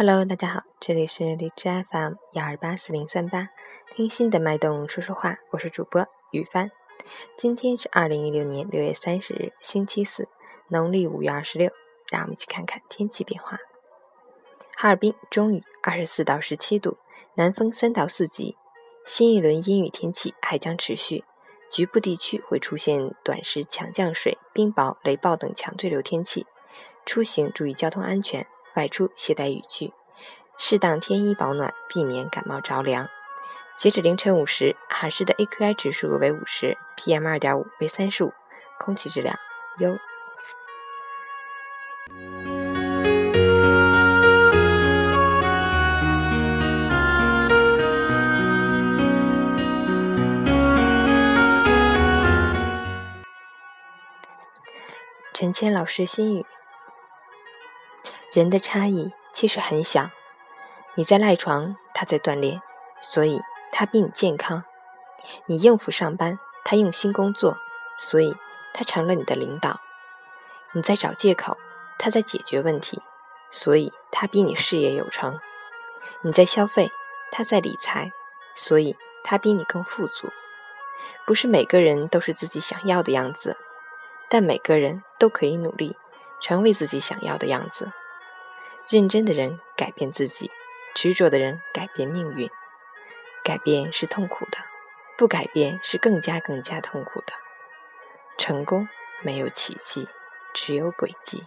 Hello，大家好，这里是荔枝 FM 幺二八四零三八，听心的脉动说说话，我是主播雨帆。今天是二零一六年六月三十日，星期四，农历五月二十六。让我们一起看看天气变化。哈尔滨中雨，二十四到十七度，南风三到四级。新一轮阴雨天气还将持续，局部地区会出现短时强降水、冰雹、雷暴等强对流天气。出行注意交通安全，外出携带雨具，适当添衣保暖，避免感冒着凉。截止凌晨五时，哈市的 AQI 指数为五十，PM 二点五为三十五，空气质量优。陈谦老师心语：人的差异其实很小，你在赖床，他在锻炼，所以他比你健康；你应付上班，他用心工作，所以他成了你的领导；你在找借口，他在解决问题，所以他比你事业有成；你在消费，他在理财，所以他比你更富足。不是每个人都是自己想要的样子。但每个人都可以努力，成为自己想要的样子。认真的人改变自己，执着的人改变命运。改变是痛苦的，不改变是更加更加痛苦的。成功没有奇迹，只有轨迹。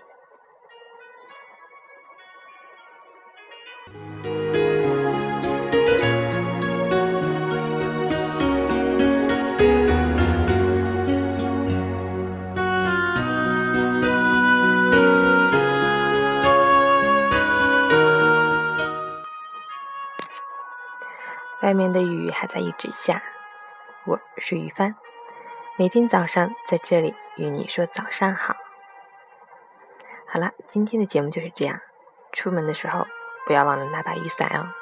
外面的雨还在一直下，我是雨帆，每天早上在这里与你说早上好。好了，今天的节目就是这样，出门的时候不要忘了拿把雨伞哦。